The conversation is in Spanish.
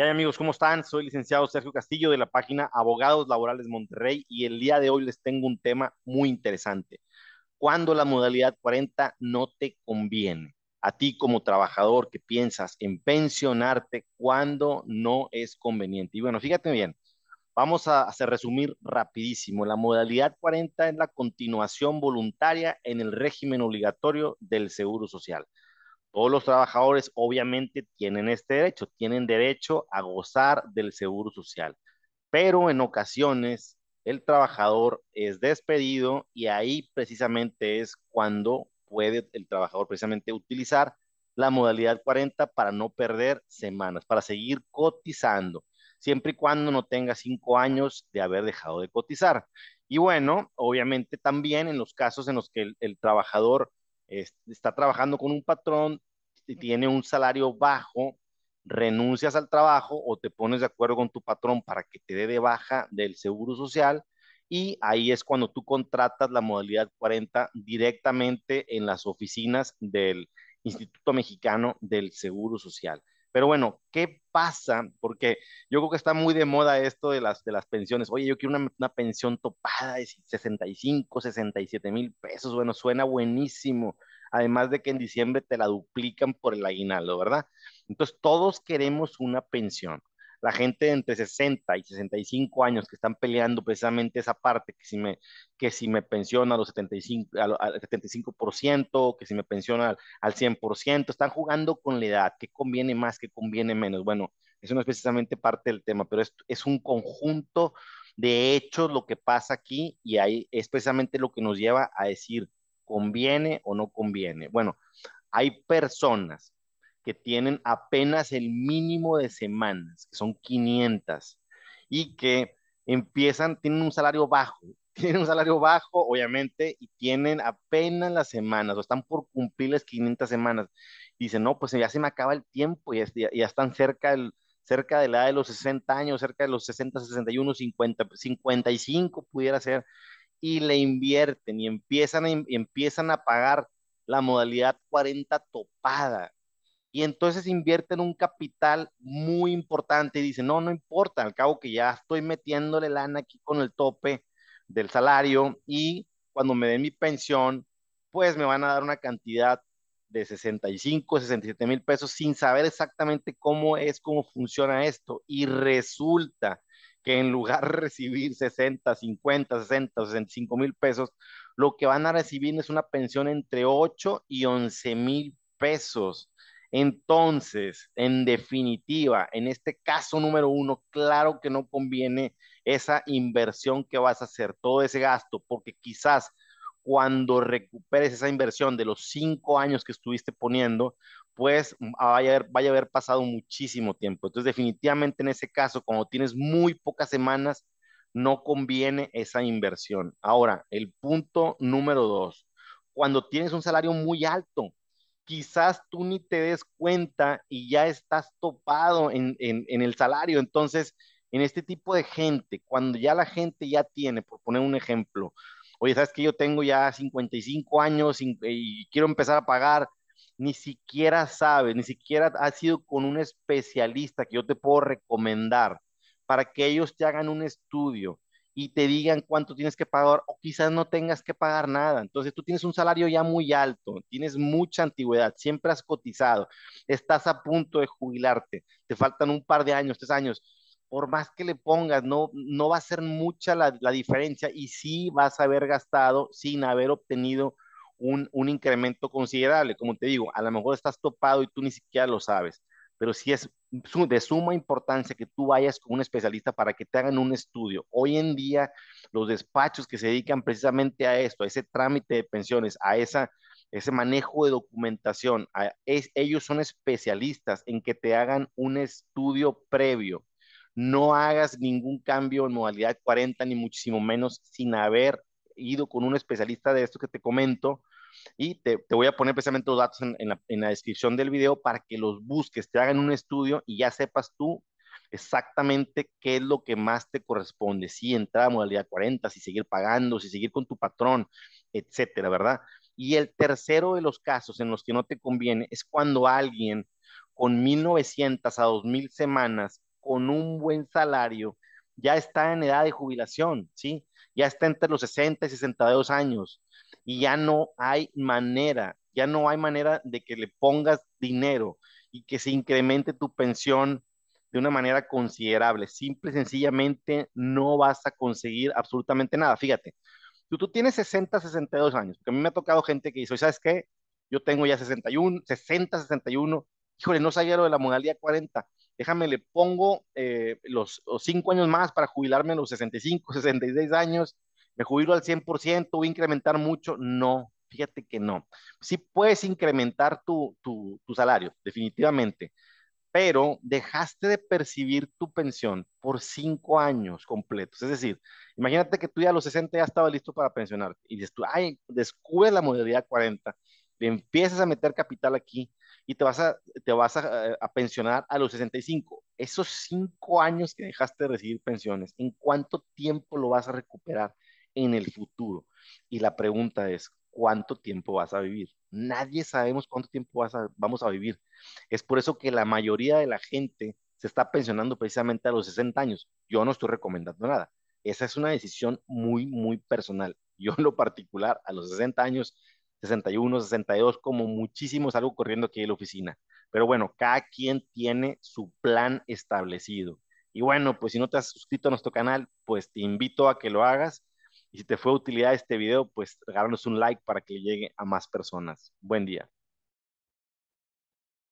¿Qué amigos? ¿Cómo están? Soy licenciado Sergio Castillo de la página Abogados Laborales Monterrey y el día de hoy les tengo un tema muy interesante. ¿Cuándo la modalidad 40 no te conviene? A ti como trabajador que piensas en pensionarte, ¿cuándo no es conveniente? Y bueno, fíjate bien, vamos a hacer resumir rapidísimo. La modalidad 40 es la continuación voluntaria en el régimen obligatorio del Seguro Social. Todos los trabajadores obviamente tienen este derecho, tienen derecho a gozar del seguro social, pero en ocasiones el trabajador es despedido y ahí precisamente es cuando puede el trabajador precisamente utilizar la modalidad 40 para no perder semanas, para seguir cotizando, siempre y cuando no tenga cinco años de haber dejado de cotizar. Y bueno, obviamente también en los casos en los que el, el trabajador está trabajando con un patrón tiene un salario bajo, renuncias al trabajo o te pones de acuerdo con tu patrón para que te dé de baja del seguro social y ahí es cuando tú contratas la modalidad 40 directamente en las oficinas del Instituto Mexicano del Seguro Social. Pero bueno, ¿qué pasa? Porque yo creo que está muy de moda esto de las, de las pensiones. Oye, yo quiero una, una pensión topada de 65, 67 mil pesos. Bueno, suena buenísimo. Además de que en diciembre te la duplican por el aguinaldo, ¿verdad? Entonces, todos queremos una pensión. La gente entre 60 y 65 años que están peleando precisamente esa parte, que si me, que si me pensiona a los 75, al, 75%, que si me pensiona al, al 100%, están jugando con la edad, qué conviene más, qué conviene menos. Bueno, eso no es precisamente parte del tema, pero es, es un conjunto de hechos lo que pasa aquí y ahí es precisamente lo que nos lleva a decir, ¿conviene o no conviene? Bueno, hay personas que tienen apenas el mínimo de semanas, que son 500, y que empiezan, tienen un salario bajo, tienen un salario bajo, obviamente, y tienen apenas las semanas, o están por cumplir las 500 semanas. Dicen, no, pues ya se me acaba el tiempo, ya, ya están cerca del, cerca de la edad de los 60 años, cerca de los 60, 61, 50, 55 pudiera ser, y le invierten y empiezan a, y empiezan a pagar la modalidad 40 topada y entonces invierten un capital muy importante y dicen, no, no importa, al cabo que ya estoy metiéndole lana aquí con el tope del salario y cuando me den mi pensión, pues me van a dar una cantidad de 65, 67 mil pesos sin saber exactamente cómo es, cómo funciona esto. Y resulta que en lugar de recibir 60, 50, 60, 65 mil pesos, lo que van a recibir es una pensión entre 8 y 11 mil pesos. Entonces, en definitiva, en este caso número uno, claro que no conviene esa inversión que vas a hacer, todo ese gasto, porque quizás cuando recuperes esa inversión de los cinco años que estuviste poniendo, pues vaya a haber, vaya a haber pasado muchísimo tiempo. Entonces, definitivamente en ese caso, cuando tienes muy pocas semanas, no conviene esa inversión. Ahora, el punto número dos, cuando tienes un salario muy alto, quizás tú ni te des cuenta y ya estás topado en, el salario. Entonces, en este tipo de gente, cuando ya la gente ya tiene, por poner un ejemplo, oye, sabes que yo tengo ya 55 años y, y quiero empezar a pagar, ni siquiera sabes, ni siquiera has sido con un especialista que yo te puedo recomendar para que ellos te hagan un estudio y te digan cuánto tienes que pagar o quizás no tengas que pagar nada. Entonces tú tienes un salario ya muy alto, tienes mucha antigüedad, siempre has cotizado, estás a punto de jubilarte, te faltan un par de años, tres años. Por más que le pongas, no, no va a ser mucha la, la diferencia y sí vas a haber gastado sin haber obtenido un, un incremento considerable. Como te digo, a lo mejor estás topado y tú ni siquiera lo sabes pero sí es de suma importancia que tú vayas con un especialista para que te hagan un estudio. Hoy en día, los despachos que se dedican precisamente a esto, a ese trámite de pensiones, a esa, ese manejo de documentación, ellos son especialistas en que te hagan un estudio previo. No hagas ningún cambio en modalidad 40, ni muchísimo menos sin haber ido con un especialista de esto que te comento, y te, te, voy a poner precisamente los datos en, en, la, en, la, descripción del video para que los busques, te hagan un estudio y ya sepas tú exactamente qué es lo que más te corresponde, si entrar a modalidad 40, si seguir pagando, si seguir con tu patrón, etcétera, ¿verdad? Y el tercero de los casos en los que no te conviene es cuando alguien con 1900 a 2000 semanas con un buen salario ya está en edad de jubilación, ¿sí? Ya está entre los 60 y 62 años y ya no hay manera, ya no hay manera de que le pongas dinero y que se incremente tu pensión de una manera considerable. Simple y sencillamente no vas a conseguir absolutamente nada. Fíjate, tú, tú tienes 60, 62 años, porque a mí me ha tocado gente que dice, ¿sabes qué? Yo tengo ya 61, 60, 61, híjole, no sabía lo de la modalidad 40, déjame, le pongo eh, los, los, cinco años más para jubilarme a los 65, 66 años, me jubilo al 100%, voy a incrementar mucho. No, fíjate que no. Sí puedes incrementar tu, tu, tu salario, definitivamente, pero dejaste de percibir tu pensión por cinco años completos. Es decir, imagínate que tú ya a los 60 ya estabas listo para pensionarte y dices tú, ay, descubre la modalidad 40, le empiezas a meter capital aquí y te vas a, te vas a, a, pensionar a los 65. Esos cinco años que dejaste de recibir pensiones, ¿en cuánto tiempo lo vas a recuperar en el futuro? Y la pregunta es, ¿cuánto tiempo vas a vivir? Nadie sabemos cuánto tiempo vas a, vamos a vivir. Es por eso que la mayoría de la gente se está pensionando precisamente a los 60 años. Yo no estoy recomendando nada. Esa es una decisión muy, muy personal. Yo en lo particular, a los 60 años, 61, 62, como muchísimos algo corriendo aquí en la oficina. Pero bueno, cada quien tiene su plan establecido. Y bueno, pues si no te has suscrito a nuestro canal, pues te invito a que lo hagas. Y si te fue de utilidad este video, pues regálanos un like para que llegue a más personas. Buen día.